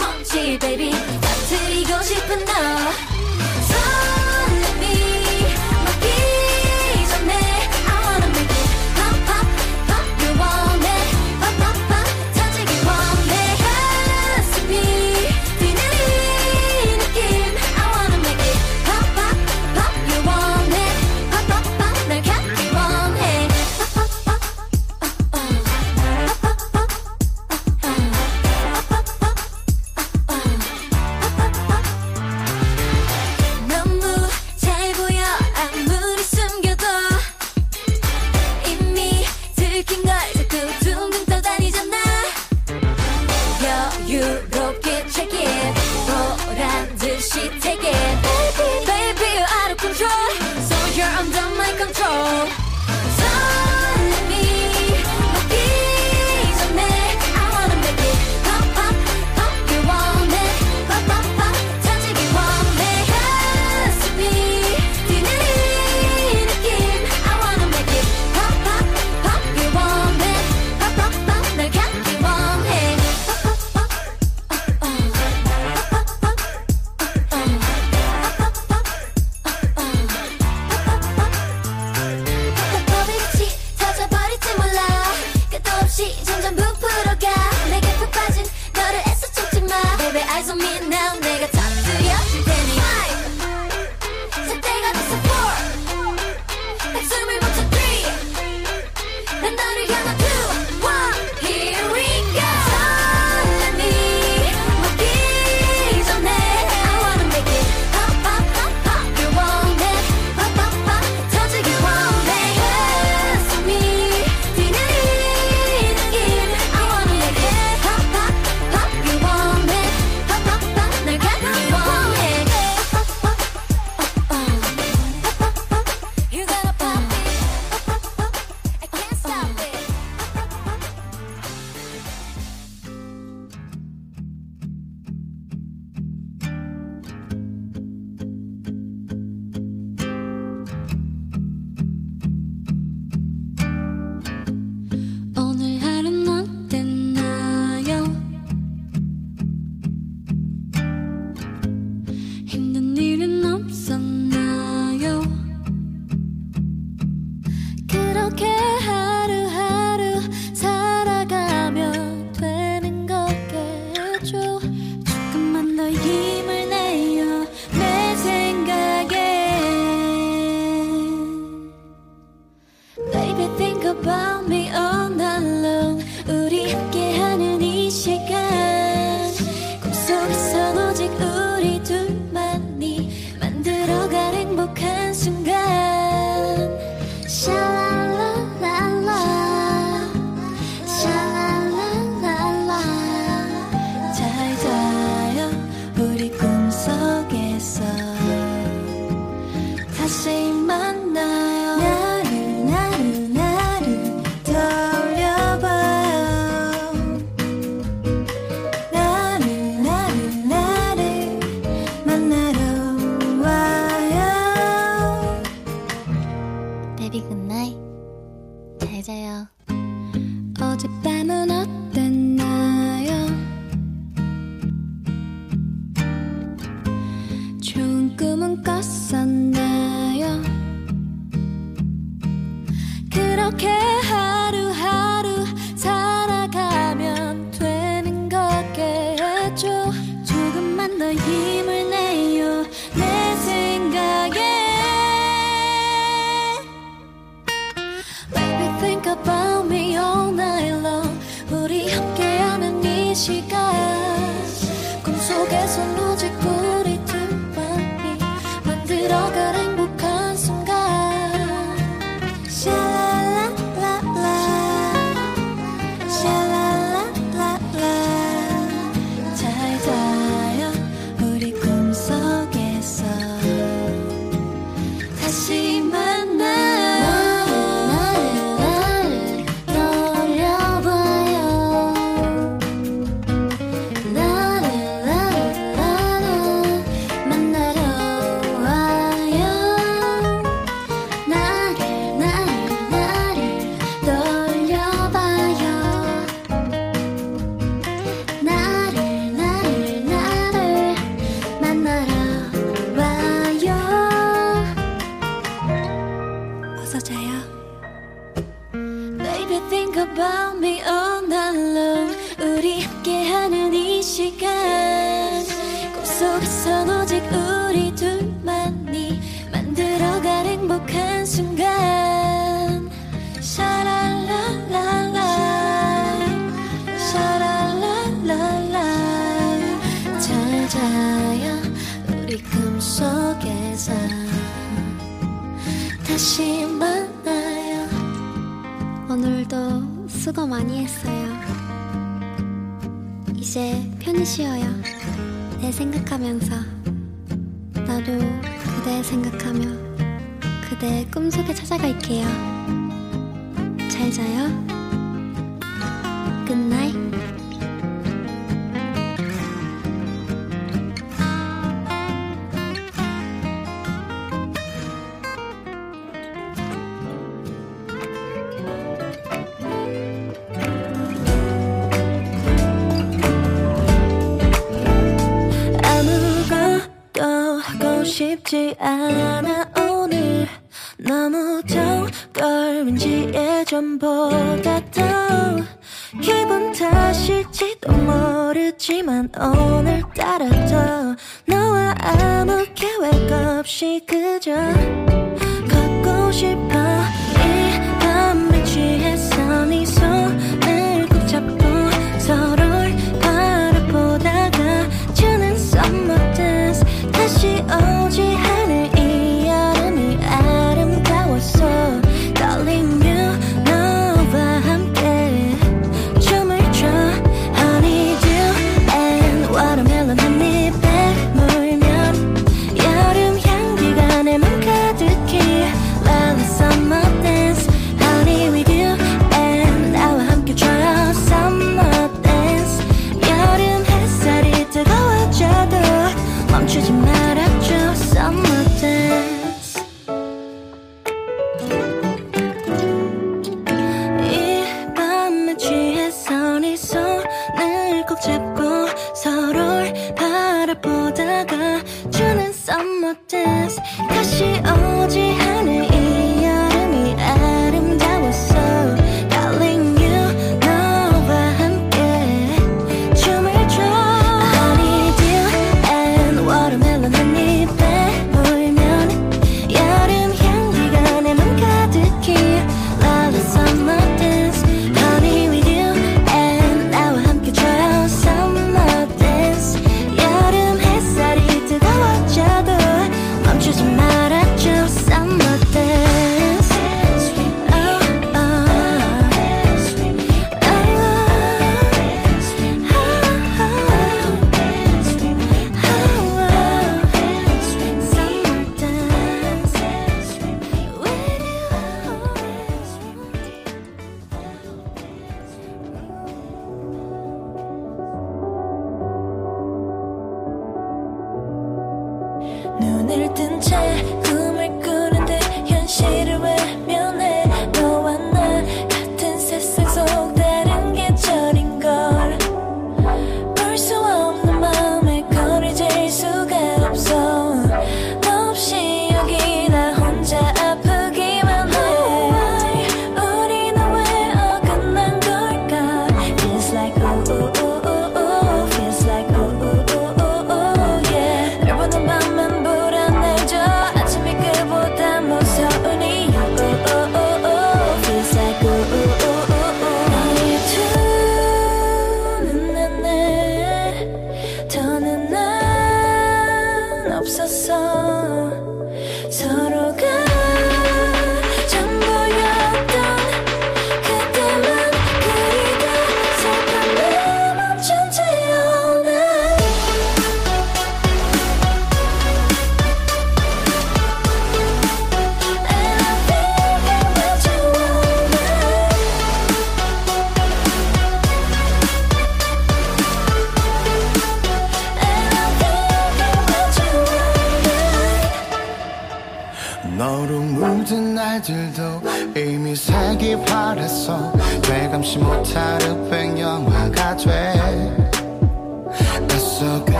멈지 baby. 터뜨리고 싶은 너. 뜬채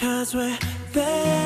Cause we're there.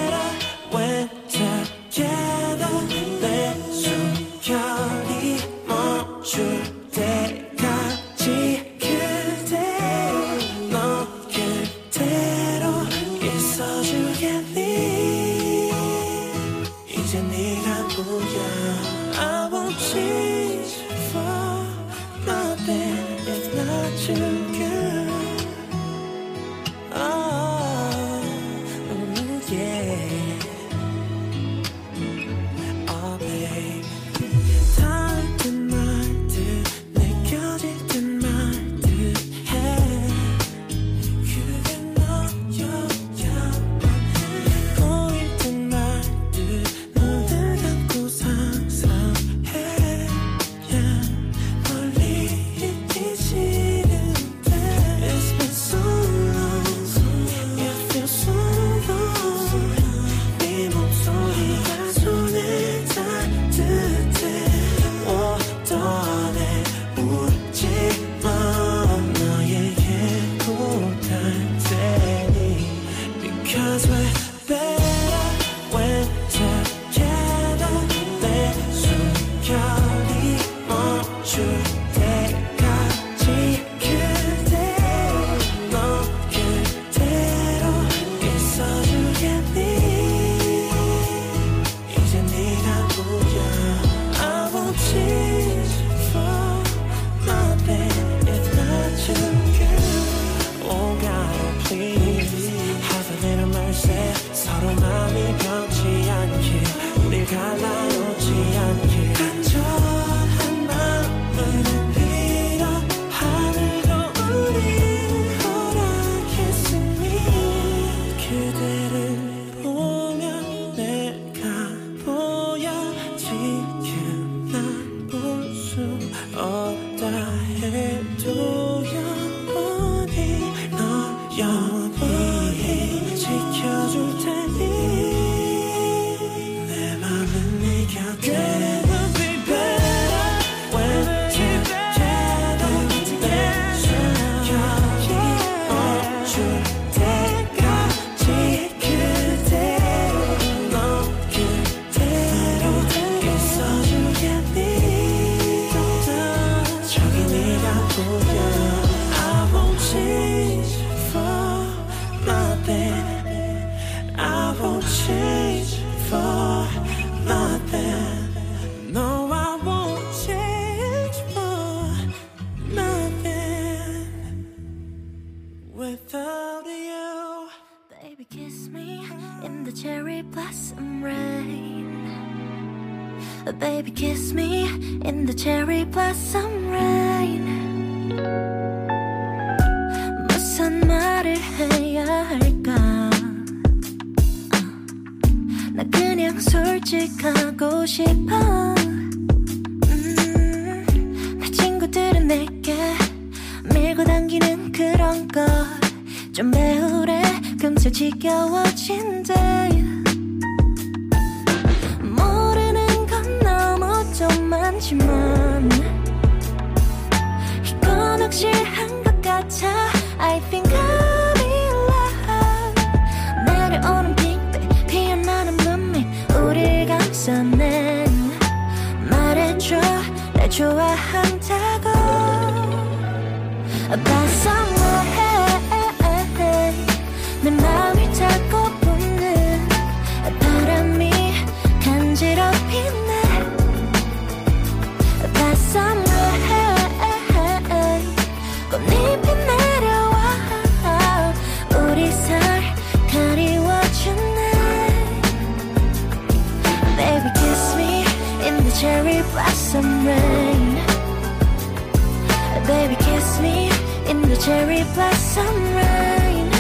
baby kiss me in the cherry blossom rain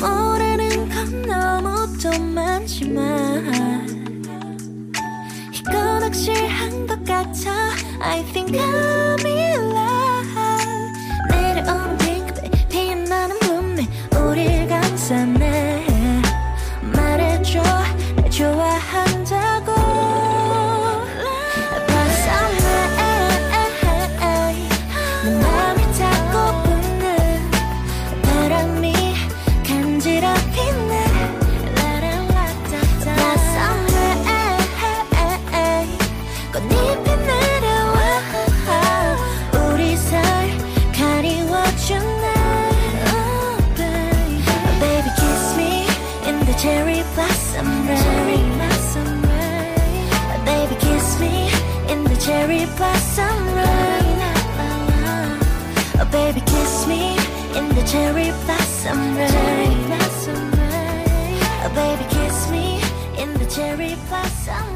모르는 건 너무 또 많지만 이건 확실한 것 I think I cherry blossom rain. Cherry blossom rain. Oh, baby, kiss me in the cherry blossom.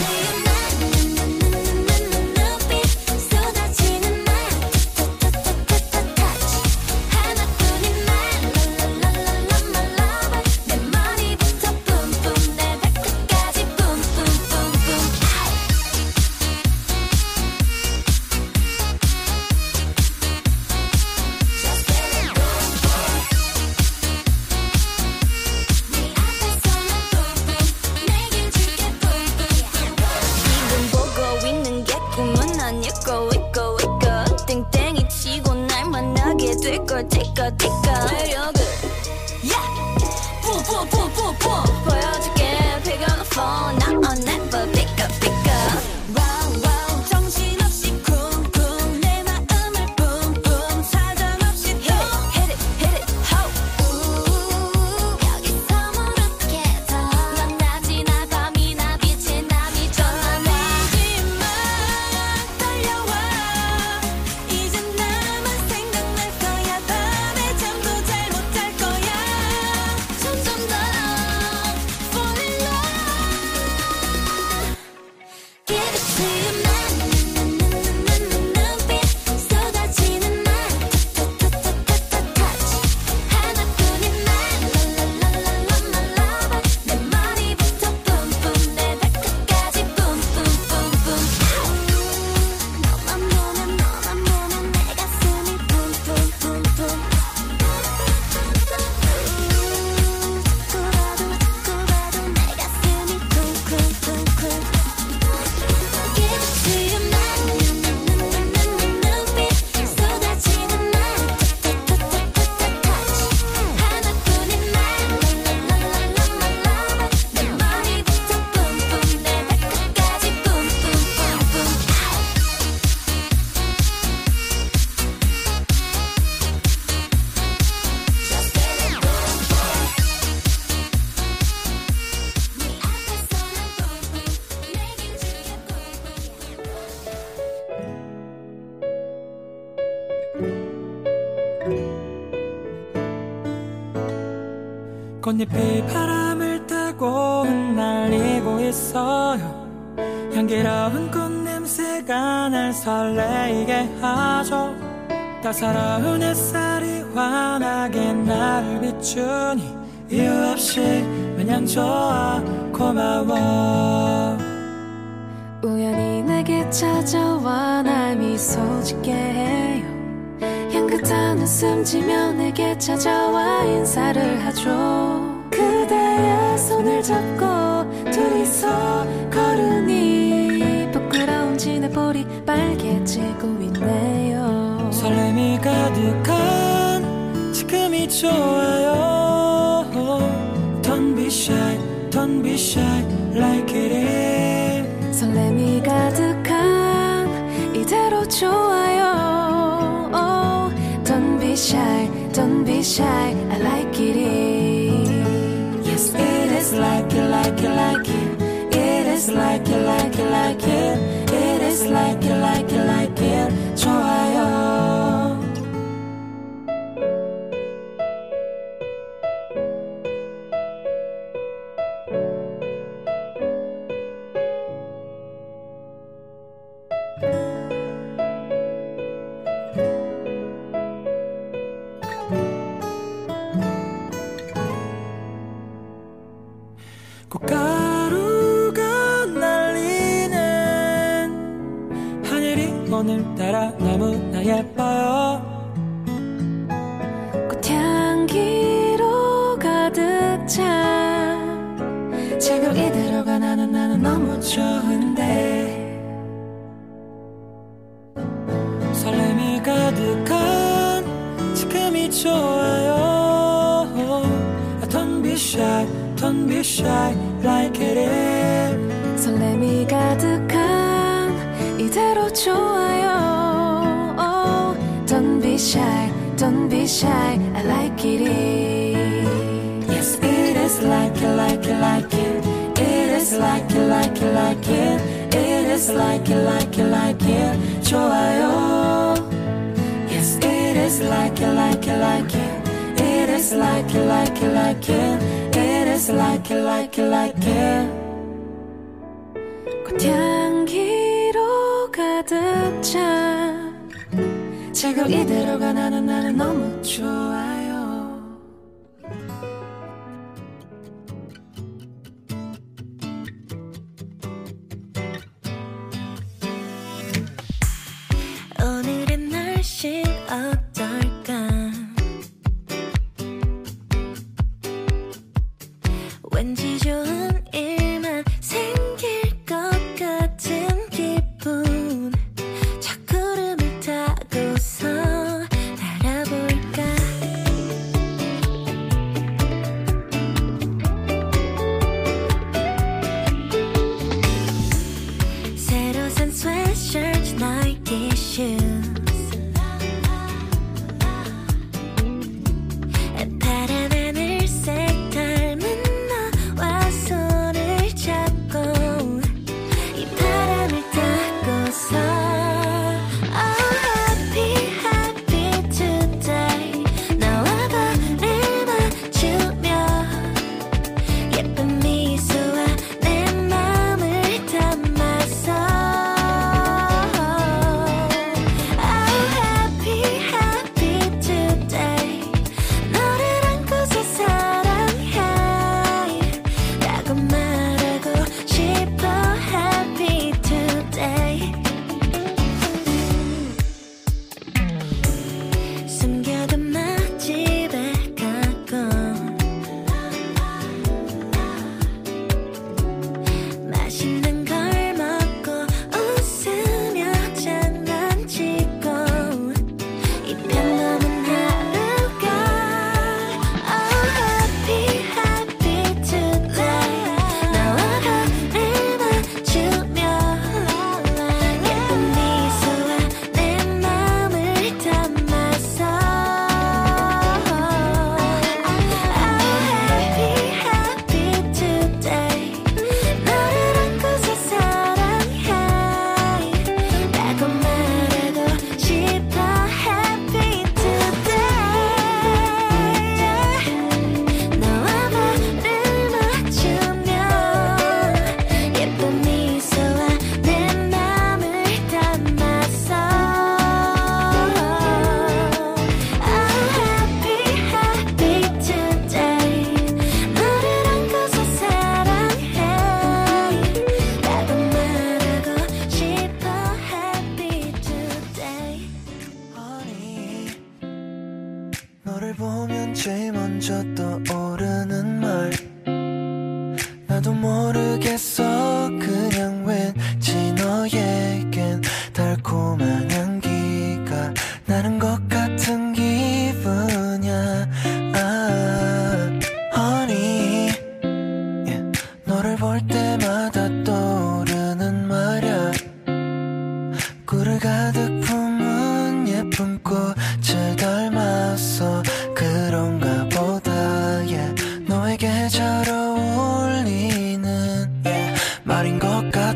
see 꽃잎이 바람을 타고 흩날리고 있어요. 향기로운 꽃냄새가 날 설레이게 하죠. 따사로운 햇살이 환하게 나를 비추니 이유 없이 마냥 좋아 고마워. 우연히 내게 찾아와 날 미소 짓게 해요. 향긋한 웃음 지며 내게 찾아와 인사를 하죠 손을 잡고 둘이서 걸으니 부끄러운 지 내 볼이 빨개지고 있네요 설렘이 가득한 지금이 좋아요 Don't be shy, don't be shy like it is 설렘이 가득한 이대로 좋아요 oh, Don't be shy, don't be shy I like like it, it, is like it, like it, like it. It is like it, 너무 좋은데 설렘이 가득한 지금이 좋아요 Don't be shy, don't be shy like it is 설렘이 가득한 이대로 좋아요 oh, Don't be shy, don't be shy I like it Yes, it is like it, like it, like It is like it, like it, like it It is like it, like it, like it 좋아요 Yes, it is like it, like it, like it It is like it, like it, like it It is like it, like it, like it 꽃향기로 가득 찬 지금 이대로가 나는 나는 너무 좋아요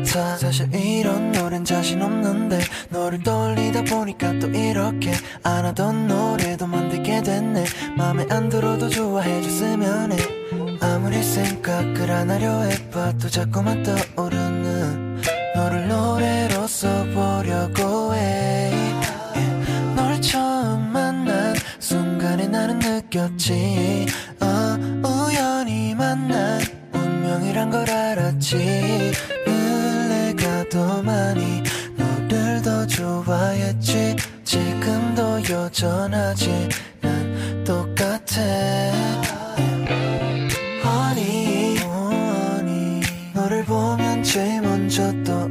같아 사실 이런 노래는 자신 없는데 너를 떠올리다 보니까 또 이렇게 안 하던 노래도 만들게 됐네. 맘에 안 들어도 좋아해줬으면 해. 아무리 생각을 안 하려 해봐도 자꾸만 떠오르는 너를 노래로 써보려고 해. yeah. 널 처음 만난 순간에 나는 느꼈지. 어, 우연히 만난 운명이란 걸 알았지 많이 너를 더 좋아했지. 지금도 여전하지. 난 똑같아. honey 너를 보면 제일 먼저 떠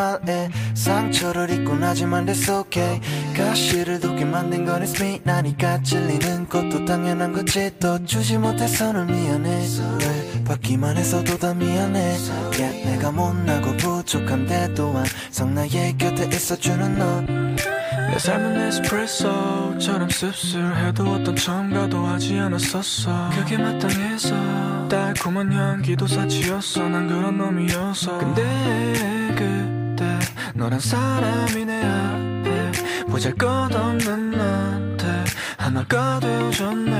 말에 상처를 입고 나지만 that's okay. 가시를 돋게 만든 건 it's me. 나니까 찔리는 것도 당연한 거지. 또 주지 못해서 는 미안해. 왜 받기만 해서도 다 미안해. Yeah, 내가 못나고 부족한데 또한 성 나의 곁에 있어주는 너. 내 삶은 에스프레소처럼 씁쓸해도 어떤 첨가도 하지 않았었어. 그게 마땅해서 달콤한 향기도 사치였어. 난 그런 놈이었어 근데 너란 사람이 내 앞에 보잘것없는 나한테 하나가 되어줬네.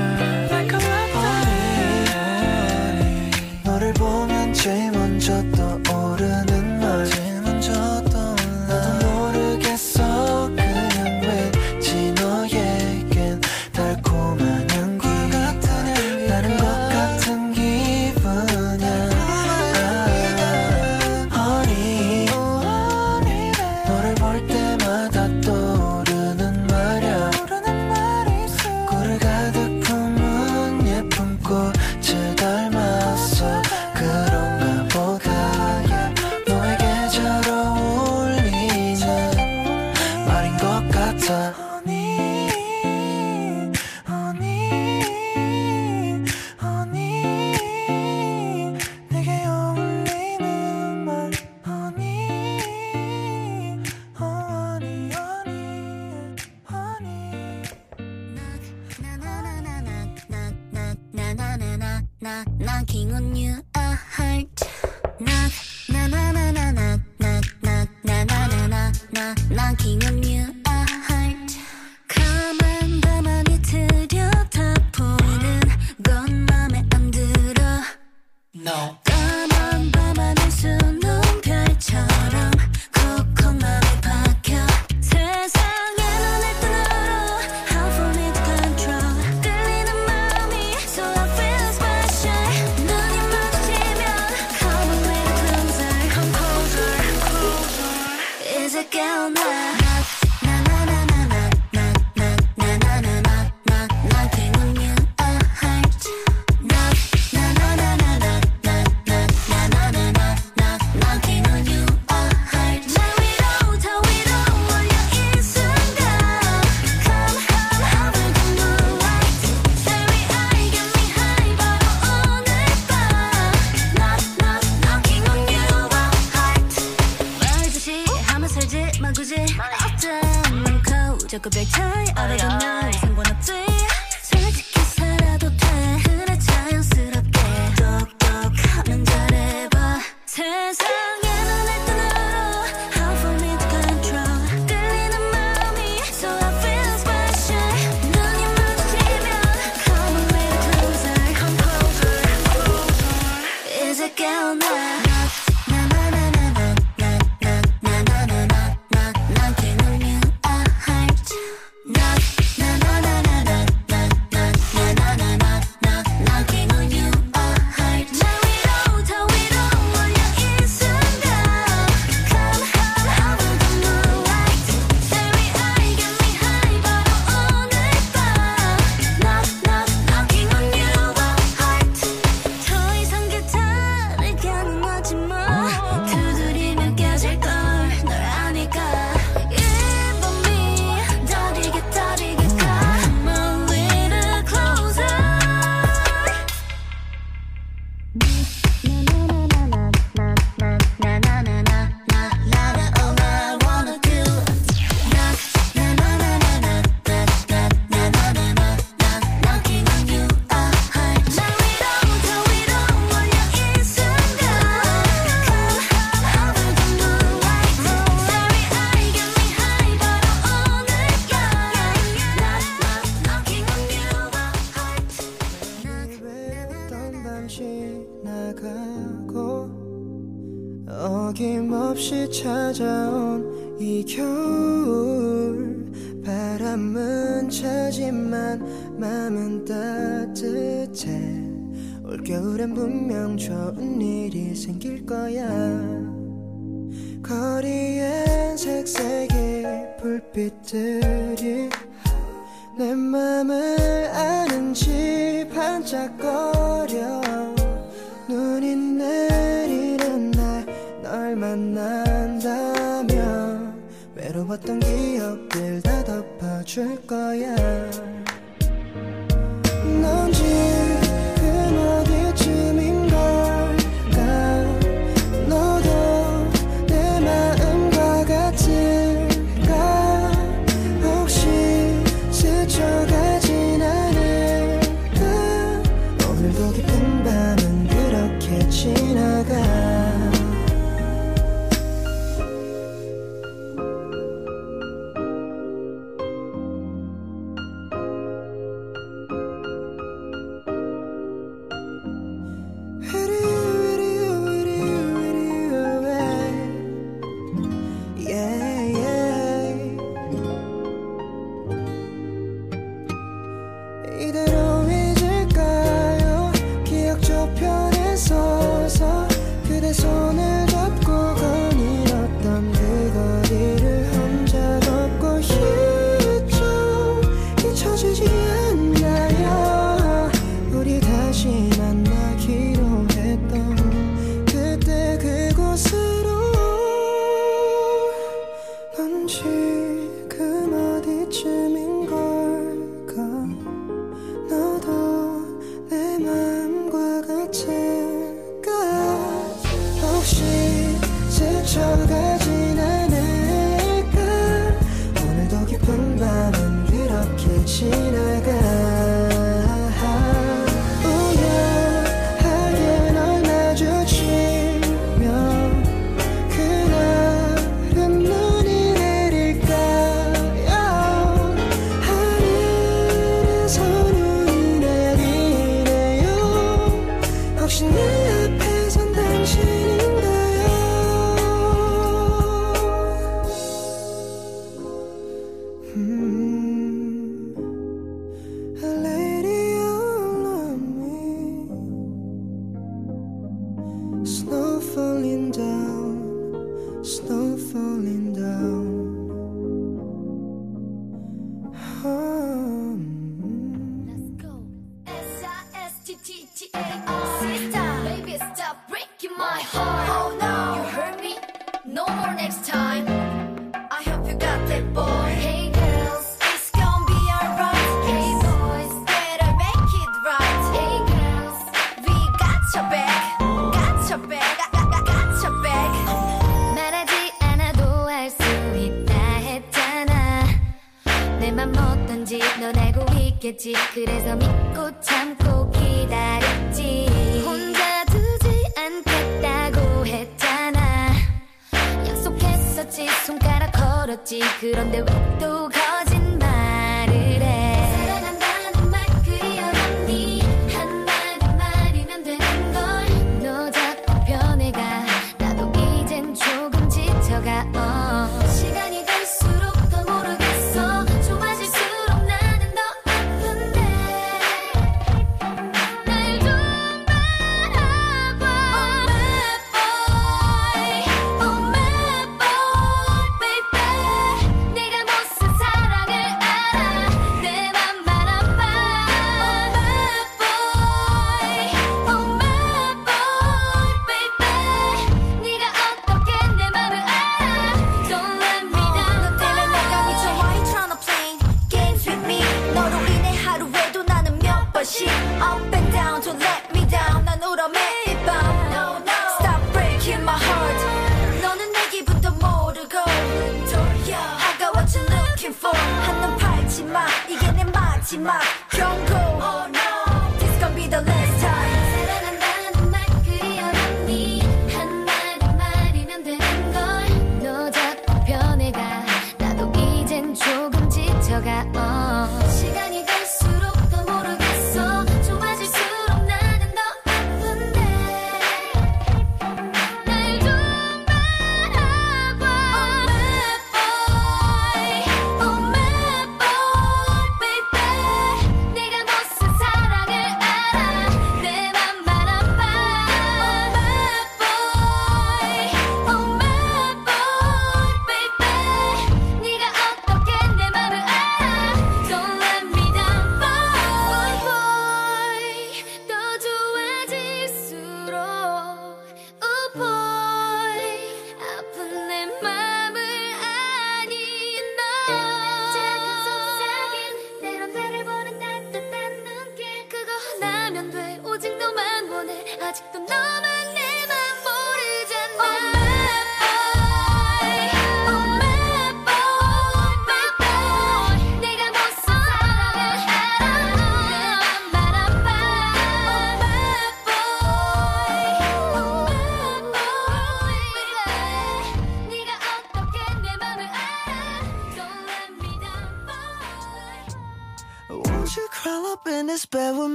Like a lifetime 너를 보면 제일 먼저 떠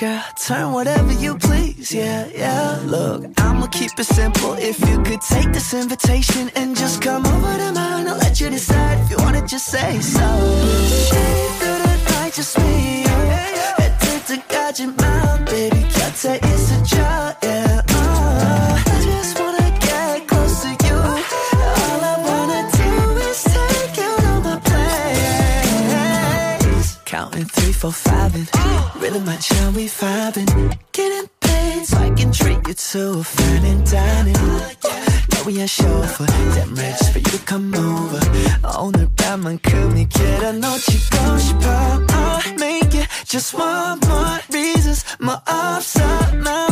girl 놓치고 싶어. I'll make it just one more reasons. 뭐 upside 나.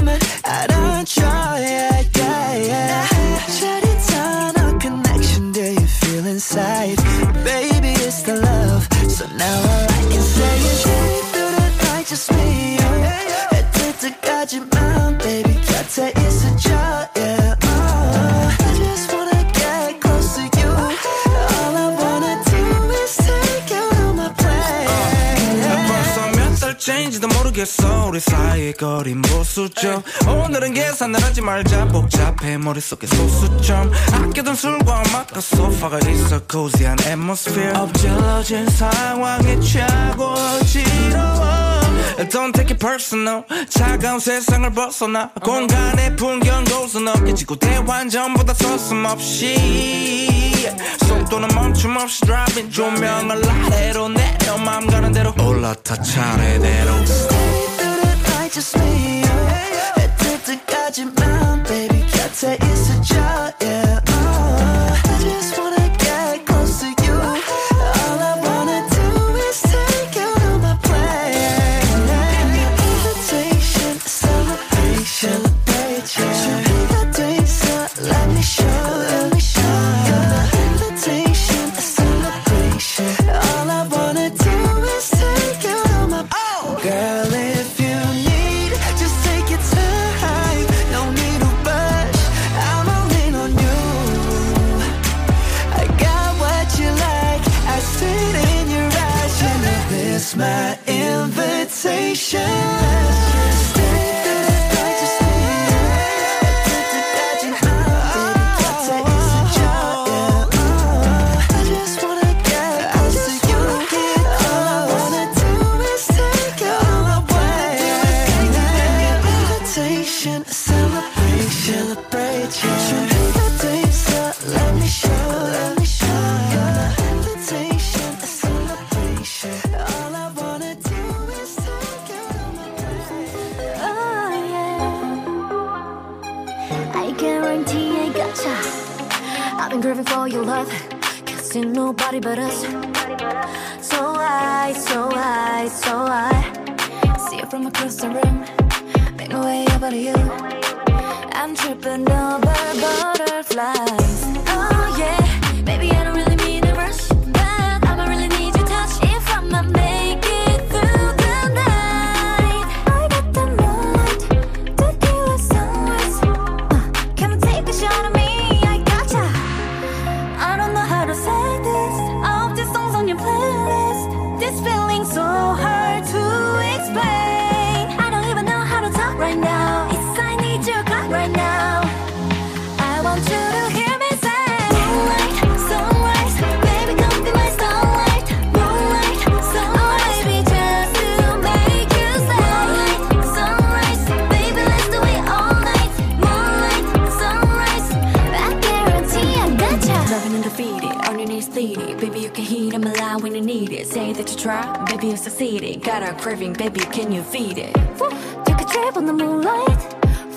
우리 사이의 거린 보수죠. 오늘은 계산을 하지 말자. 복잡해. 머릿속에 소수점. 아껴둔 술과 음악과 소파가 있어 코지한 atmosphere. 엎질러진 상황에 취하고 지러워 Don't take it personal. 차가운 세상을 벗어나. 공간의 풍경 고스너 깨지고 대환전보다 서슴없이. 속도는 멈춤 없이 driving. 조명을 아래로 내려. 맘 가는 대로. 올라타 차례대로. righteously. 해 뜻 뜨까지만, baby, 곁에 있어줘, yeah. nobody but us. So I, so I, so I see it from across the room. Make my way over to you. I'm tripping over butterflies. Oh yeah. try? Baby, you succeeded. Got a craving, baby, can you feed it? Take a trip on the moonlight.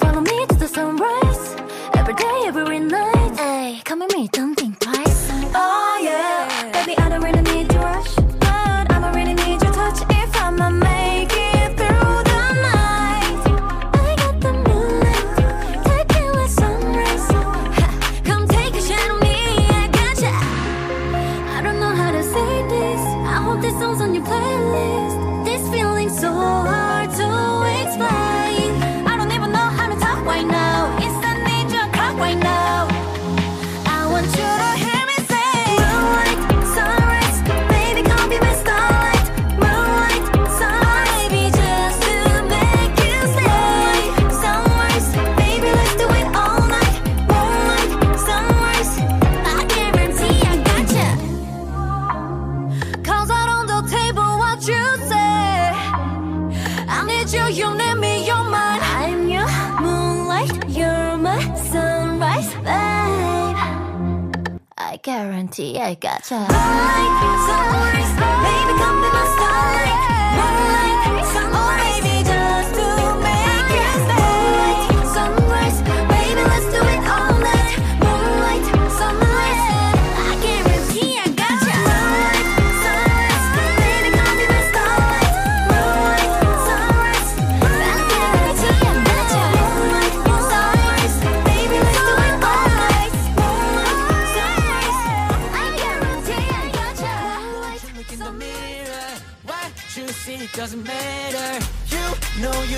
Follow me to the sunrise. Every day, every night. Hey, come with me, don't think. Guarantee I gotcha. Moonlight, sunrise, baby come be my starlight. Moonlight,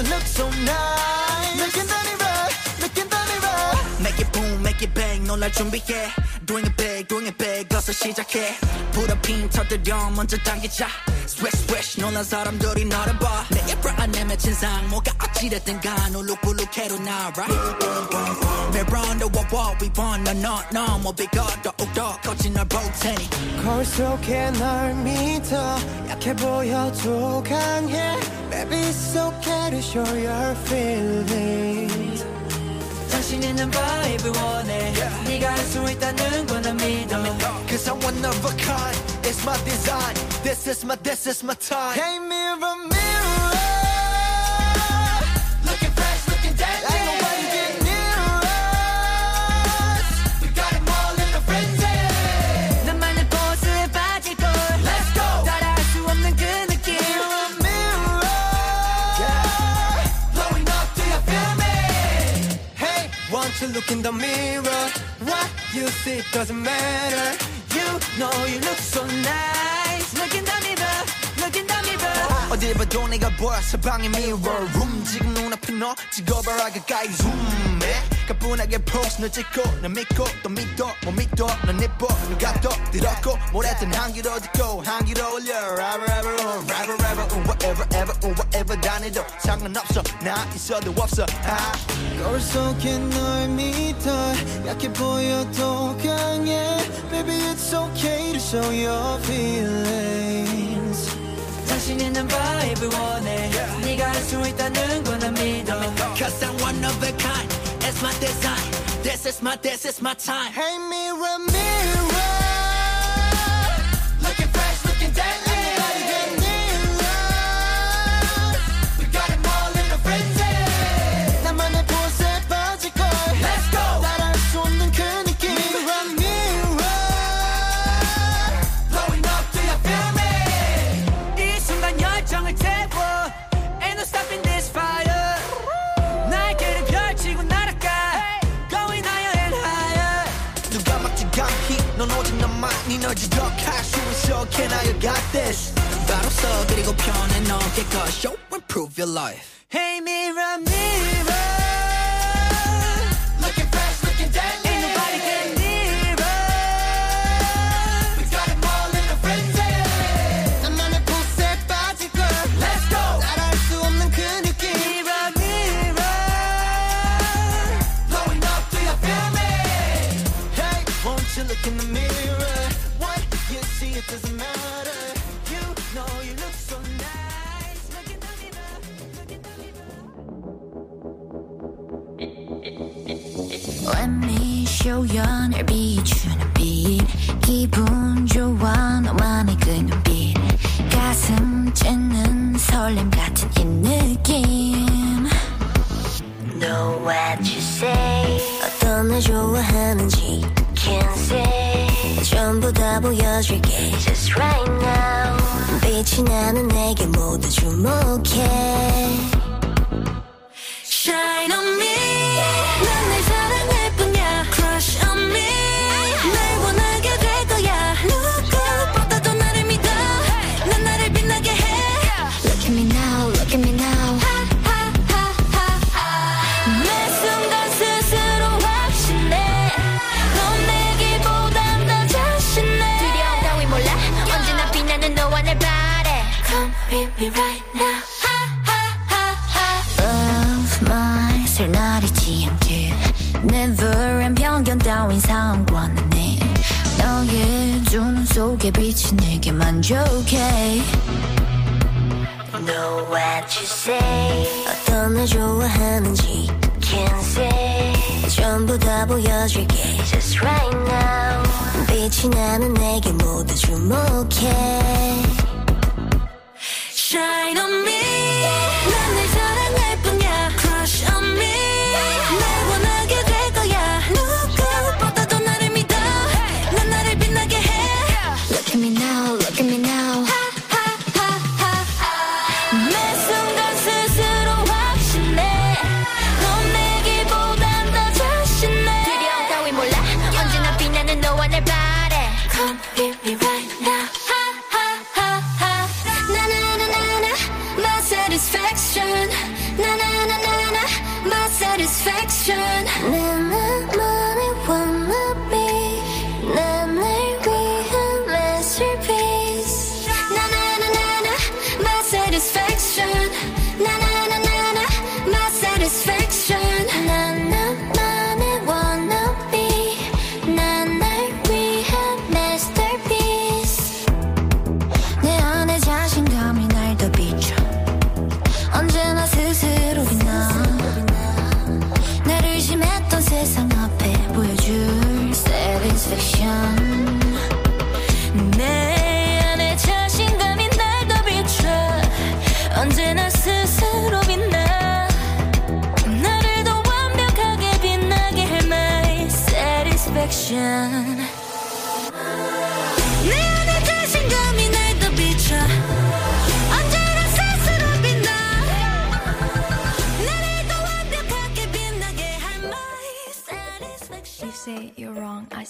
you look so nice. 놀랄 준비해. Doing it big, doing it big, 어서 시작해. 부럽힌 터들여 먼저 당기자. Swish, swish, 놀란 사람들이 너를 봐. 내게 불안해 맺힌 상, 뭐가 어찌됐든 간, 울룩불룩해도 날아. Mirror the wall, what we want, 넌, 너, 너, 뭐 비가 더욱더 거친 널볼 테니. 거울 속에 널 믿어 약해 보여도 강해 Baby it's okay to show your feelings 자신 있는 바이브 원해 네가 할 수 있다는 건난 믿어 Cause I'm one of a kind It's my design This is my, this is my time Hey mirror, mirror look in the mirror What you see doesn't matter You know you look so nice Look in the mirror Look in the mirror 어딜 봐도 내가 보여 사방의 mirror room 지금 눈앞에 너 찍어봐라 가까이 zoom해 가뿐하게 pose 널 찍고 널 믿고 또 믿어 못 믿어 넌 예뻐 누가 또 들었고 뭐랬든 향기로 듣고 향기로 올려 rapper rapper uh, rapper rapper uh, whatever ever uh, whatever 다니도 상관없어 나 있어도 없어 아. 거울 속에 널 믿어 약해 보여도 강해 Baby it's okay to show your feelings 자신 있는 바이브 원해 네가 할 수 있다는 건난 믿어 Cause I'm one of a kind It's my design This is my this is my time. Hey mirror mirror this 바로 서 그리고 편해 너게 거 Show and prove your life Hey mirror mirror 널 비추는 빛. 기분 좋아 너만의 그 눈빛. 가슴 찢는 설렘 같은 이 느낌. Know what you say. 어떤 날 좋아하는지 Can't say. 전부 다 보여줄게 Just right now. 빛이 나는 내게 모두 주목해. Shine on me 내게 비친 내게만 좋게. Know what you say. 어떤 날 좋아하는지 Can't say. 전부 다 보여줄게. Just right now. 빛이 나는 내게 모두 주목해. Shine on me.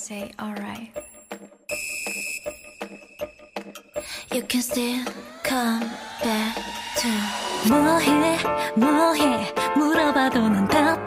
say alright. You can still come back to 뭐해 뭐해 물어봐도 답.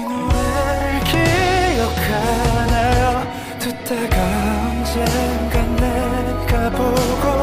노래를 기억하나요? 듣다가 언젠가 내가 보고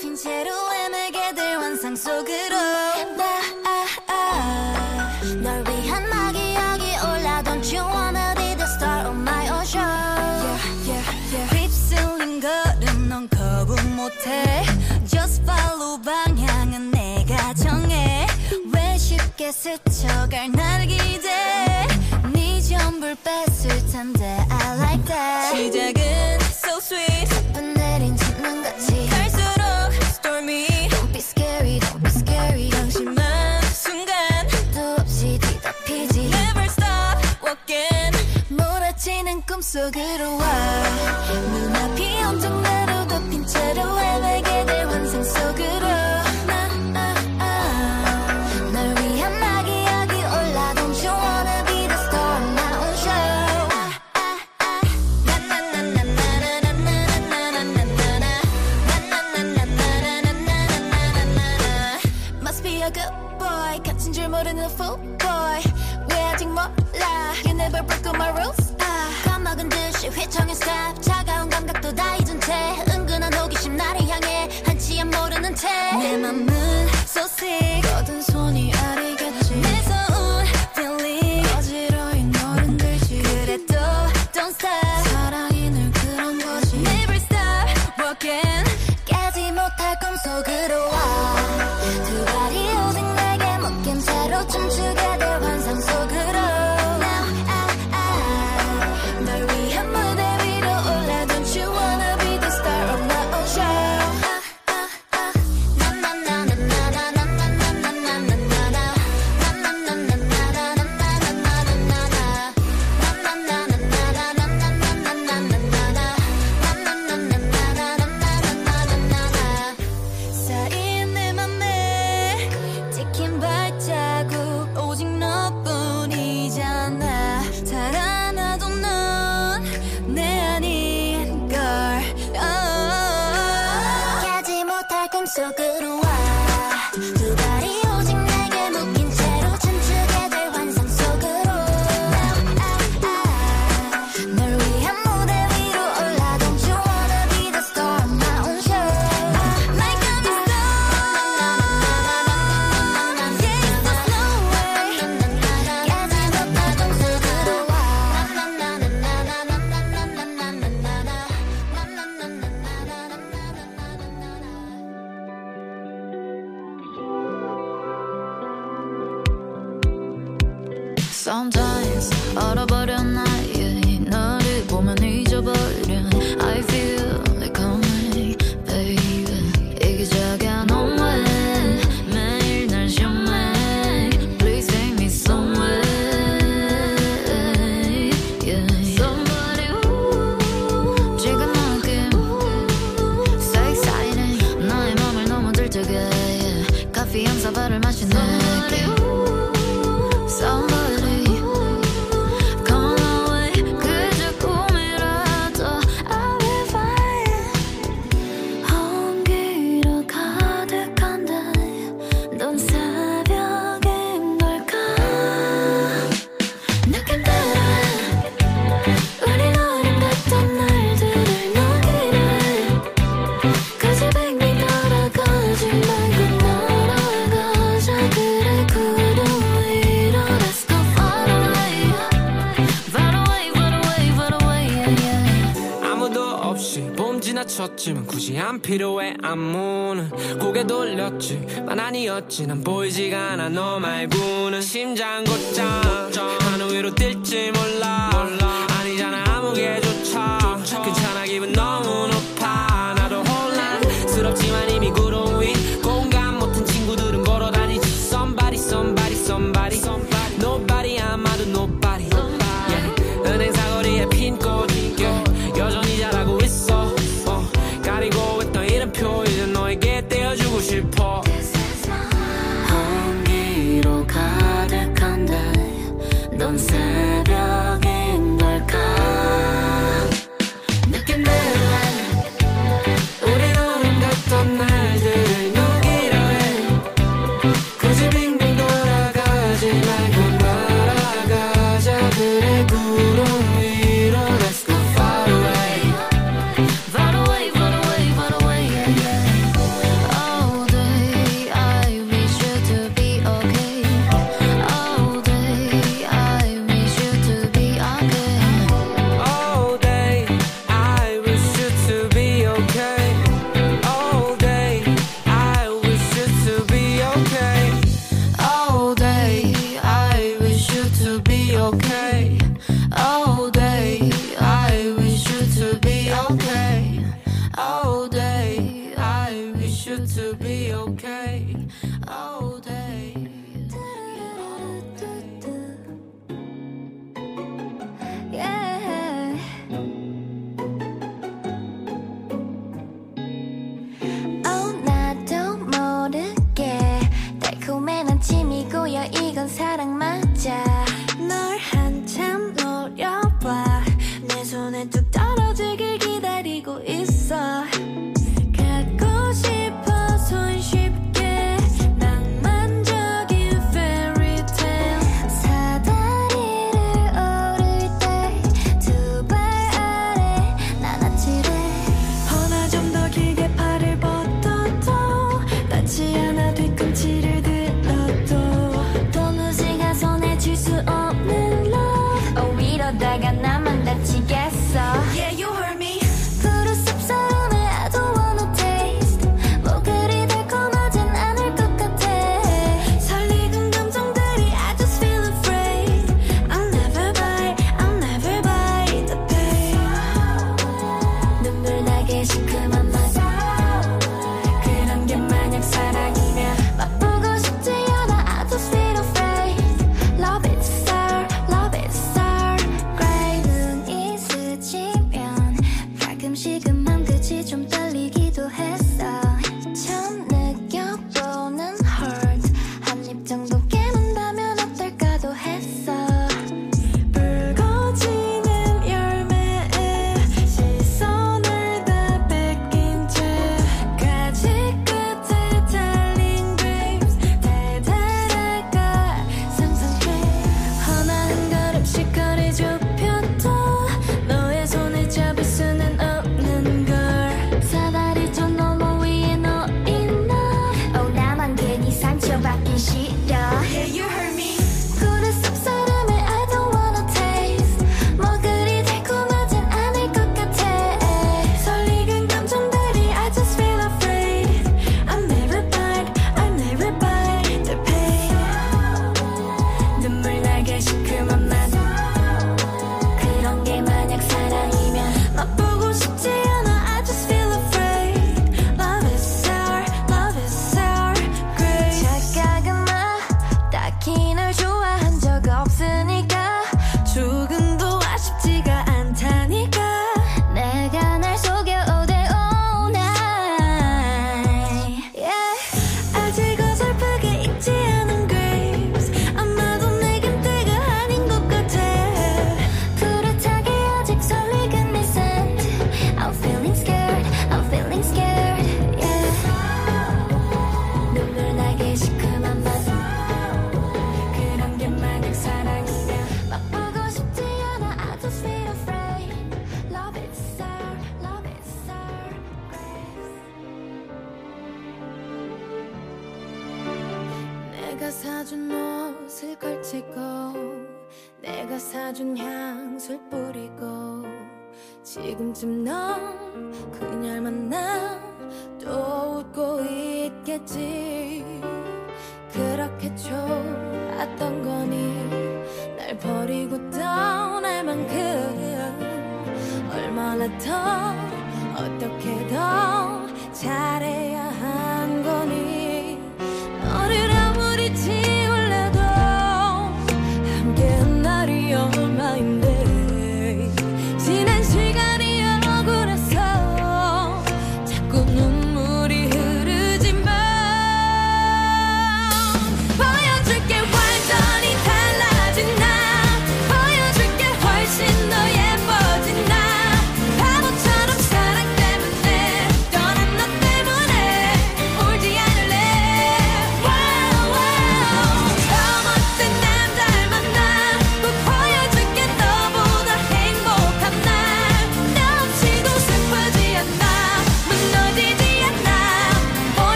덮인 채로 헤매게 될 환상 속으로 나, 아, 아. 널 위한 막이 여기 올라 Don't you wanna be the star of my own show yeah, yeah, yeah. 휩쓸린 걸음 넌 거부 못해 Just follow 방향은 내가 정해 왜 쉽게 스쳐갈 날 기대 네 전부를 뺏을 텐데 I like that 시작 속으로 와. 눈앞이 엄청 나로 덮인 채로 헤매게 안 필요해 안무는. 고개 돌렸지. 만 아니었지. 난 보이지가 않아. 너 말고는 심장 곧장.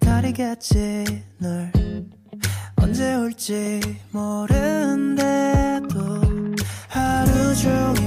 기다리겠지 널. 언제 올지 모르는데도 하루 종일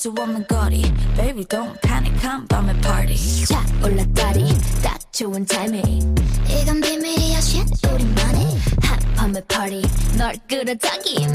just a woman gaudy Baby, don't panic, come by my party. Shot or like daddy, that you and timing It be me shit, shooting money. Hop my party, not good at talking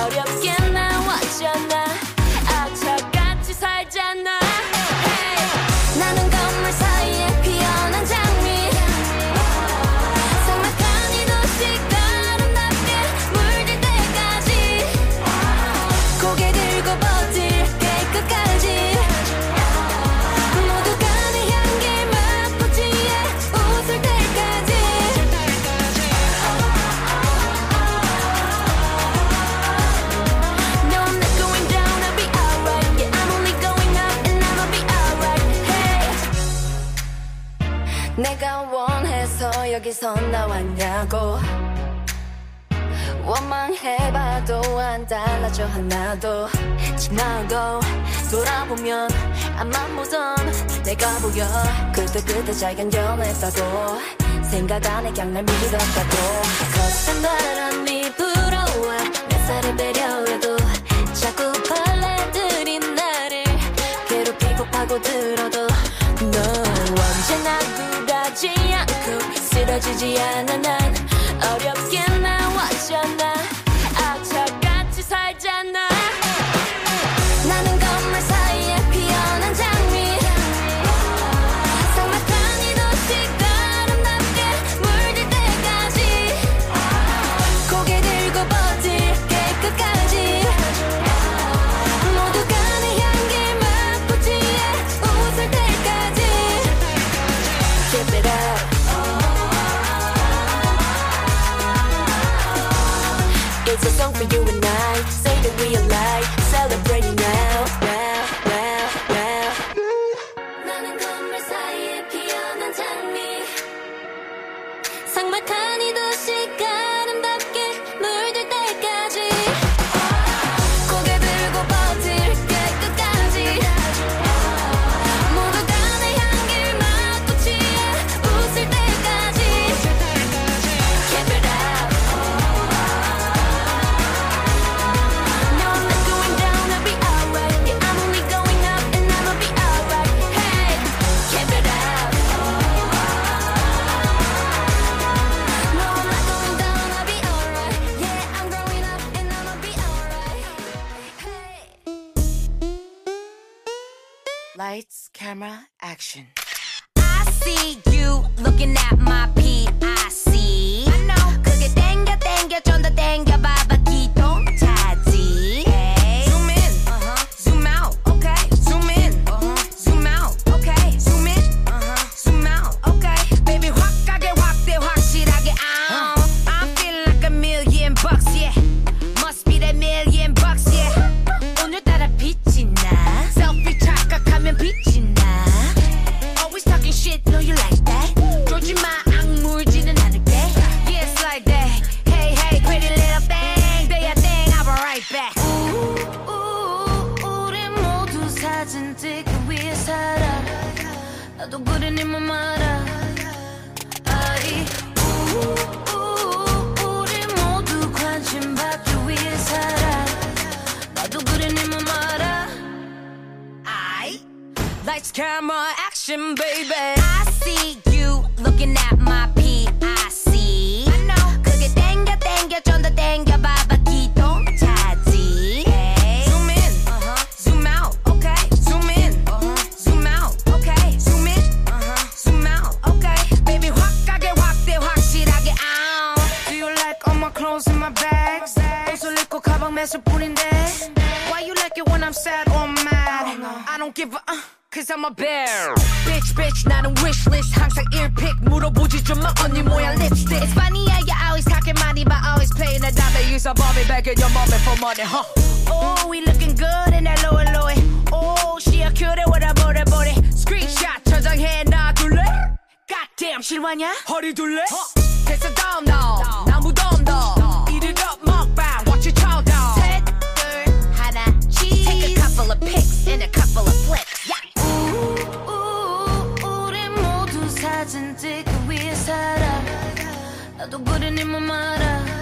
어렵게 나 왔잖아 어디서 나왔냐고. 원망해봐도 안 달라져 하나도. 지나고 돌아보면 안만 보던 내가 보여. 그때 그때 잘 견뎌냈다고. 생각 안에 그냥 날 믿었다고. 거센 바람이 불어와. 내 살을 배려해도 자꾸 벌레들이 나를 괴롭히고 파고들어도 너 언제나 그 쓰러지지 않고 쓰러지지 않아 난 어렵게 나왔잖아 camera, action. I see you looking at. money begging your mommy for money, huh? Oh, we looking good in that lower low. Oh, she a cutie with a body body. Screenshot 저장해 놔둘래? Goddamn, 실화냐? 허리 둘래? Huh? 됐어, 다음 너. 나무 덤 너. Eat it up, 먹방. Watch your child dog. 셋들 하나 cheese. Take a couple of pics and a couple of flicks. Yeah. 사진 찍기 위해 살아 나도 그래 네맘 알아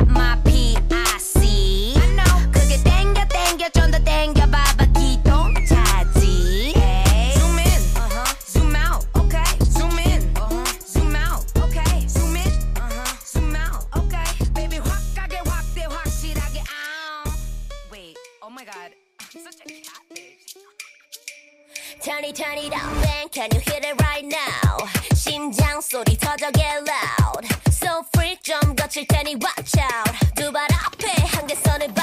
turn turn it up. Then can you hear it right now? 심장 소리 터져 get loud. So freak 좀 거칠 테니 watch out. 두발 앞에 한개 선을 봐.